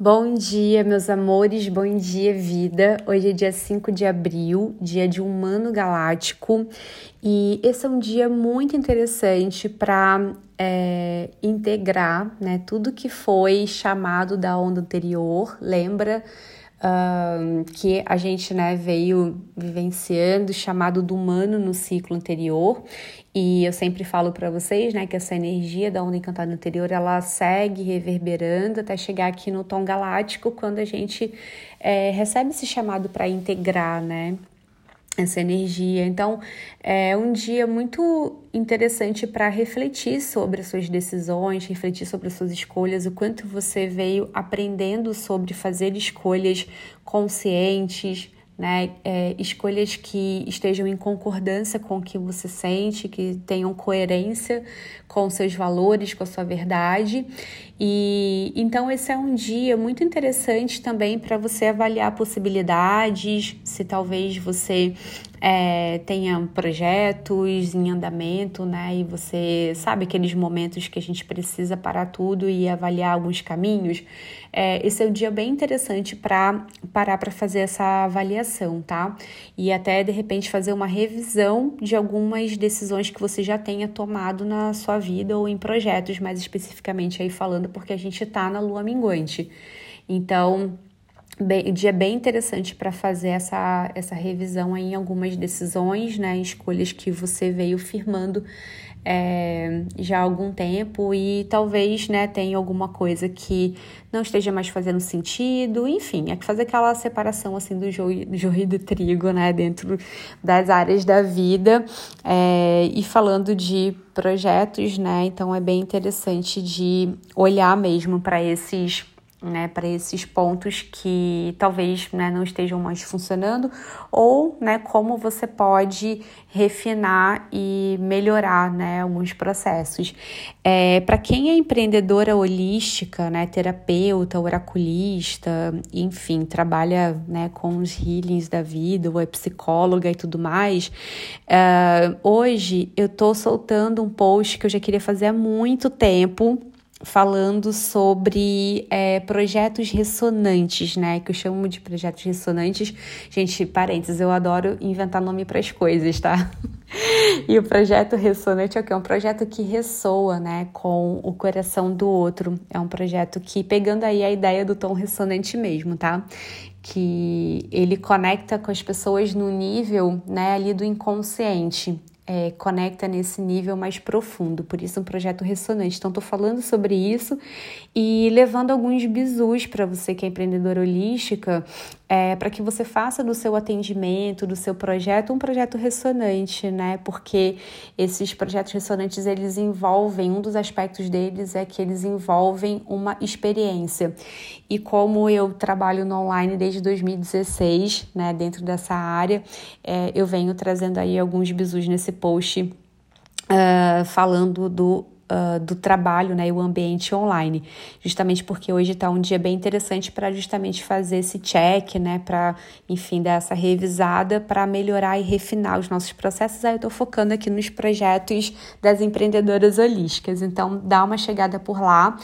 Bom dia, meus amores, bom dia, vida. Hoje é dia 5 de abril, dia de Humano Galáctico, e esse é um dia muito interessante para é, integrar né, tudo que foi chamado da onda anterior. Lembra? Que a gente né, veio vivenciando, chamado do humano no ciclo anterior. E eu sempre falo para vocês né, que essa energia da onda encantada anterior ela segue reverberando até chegar aqui no tom galáctico, quando a gente é, recebe esse chamado para integrar, né? essa energia. Então, é um dia muito interessante para refletir sobre as suas decisões, refletir sobre as suas escolhas, o quanto você veio aprendendo sobre fazer escolhas conscientes, né? É, escolhas que estejam em concordância com o que você sente, que tenham coerência com seus valores, com a sua verdade. E então esse é um dia muito interessante também para você avaliar possibilidades, se talvez você é, tenha projetos em andamento, né? E você sabe aqueles momentos que a gente precisa parar tudo e avaliar alguns caminhos. É, esse é um dia bem interessante para parar para fazer essa avaliação, tá? E até de repente fazer uma revisão de algumas decisões que você já tenha tomado na sua vida ou em projetos, mais especificamente aí falando, porque a gente está na lua minguante. Então, bem, dia bem interessante para fazer essa, essa revisão em algumas decisões, né, escolhas que você veio firmando é, já há algum tempo e talvez né, tenha alguma coisa que não esteja mais fazendo sentido, enfim, é que fazer aquela separação assim do joio, do joio e do trigo, né, dentro das áreas da vida é, e falando de projetos, né, então é bem interessante de olhar mesmo para esses né, para esses pontos que talvez né, não estejam mais funcionando, ou né, como você pode refinar e melhorar né, alguns processos. É, para quem é empreendedora holística, né, terapeuta, oraculista, enfim, trabalha né, com os healings da vida, ou é psicóloga e tudo mais, uh, hoje eu estou soltando um post que eu já queria fazer há muito tempo falando sobre é, projetos ressonantes, né? Que eu chamo de projetos ressonantes. Gente, parênteses, eu adoro inventar nome para as coisas, tá? e o projeto ressonante é o que? É um projeto que ressoa, né? Com o coração do outro. É um projeto que, pegando aí a ideia do tom ressonante mesmo, tá? Que ele conecta com as pessoas no nível, né, ali do inconsciente é, conecta nesse nível mais profundo, por isso um projeto ressonante. Então, estou falando sobre isso e levando alguns bizus para você que é empreendedora holística, é, para que você faça do seu atendimento, do seu projeto, um projeto ressonante, né? Porque esses projetos ressonantes, eles envolvem, um dos aspectos deles é que eles envolvem uma experiência. E como eu trabalho no online desde 2016, né, dentro dessa área, é, eu venho trazendo aí alguns bisus nesse post uh, falando do uh, do trabalho né, e o ambiente online, justamente porque hoje está um dia bem interessante para justamente fazer esse check, né, para, enfim, dar essa revisada para melhorar e refinar os nossos processos. Aí eu estou focando aqui nos projetos das empreendedoras holísticas, então dá uma chegada por lá.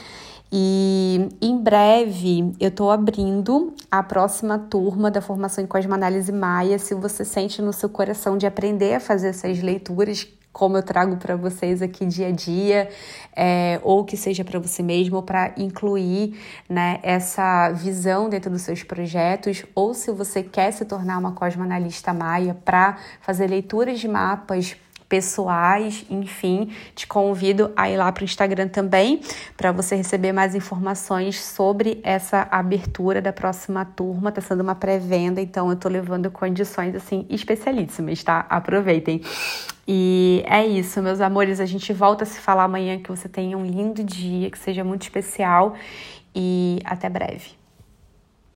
E em breve eu estou abrindo a próxima turma da formação em Cosmoanálise Maia. Se você sente no seu coração de aprender a fazer essas leituras como eu trago para vocês aqui dia a dia, é, ou que seja para você mesmo, para incluir né, essa visão dentro dos seus projetos, ou se você quer se tornar uma cosmoanalista maia para fazer leituras de mapas pessoais, enfim, te convido a ir lá para o Instagram também para você receber mais informações sobre essa abertura da próxima turma. Está sendo uma pré-venda, então eu estou levando condições assim especialíssimas, tá? Aproveitem. E é isso, meus amores. A gente volta a se falar amanhã. Que você tenha um lindo dia, que seja muito especial e até breve.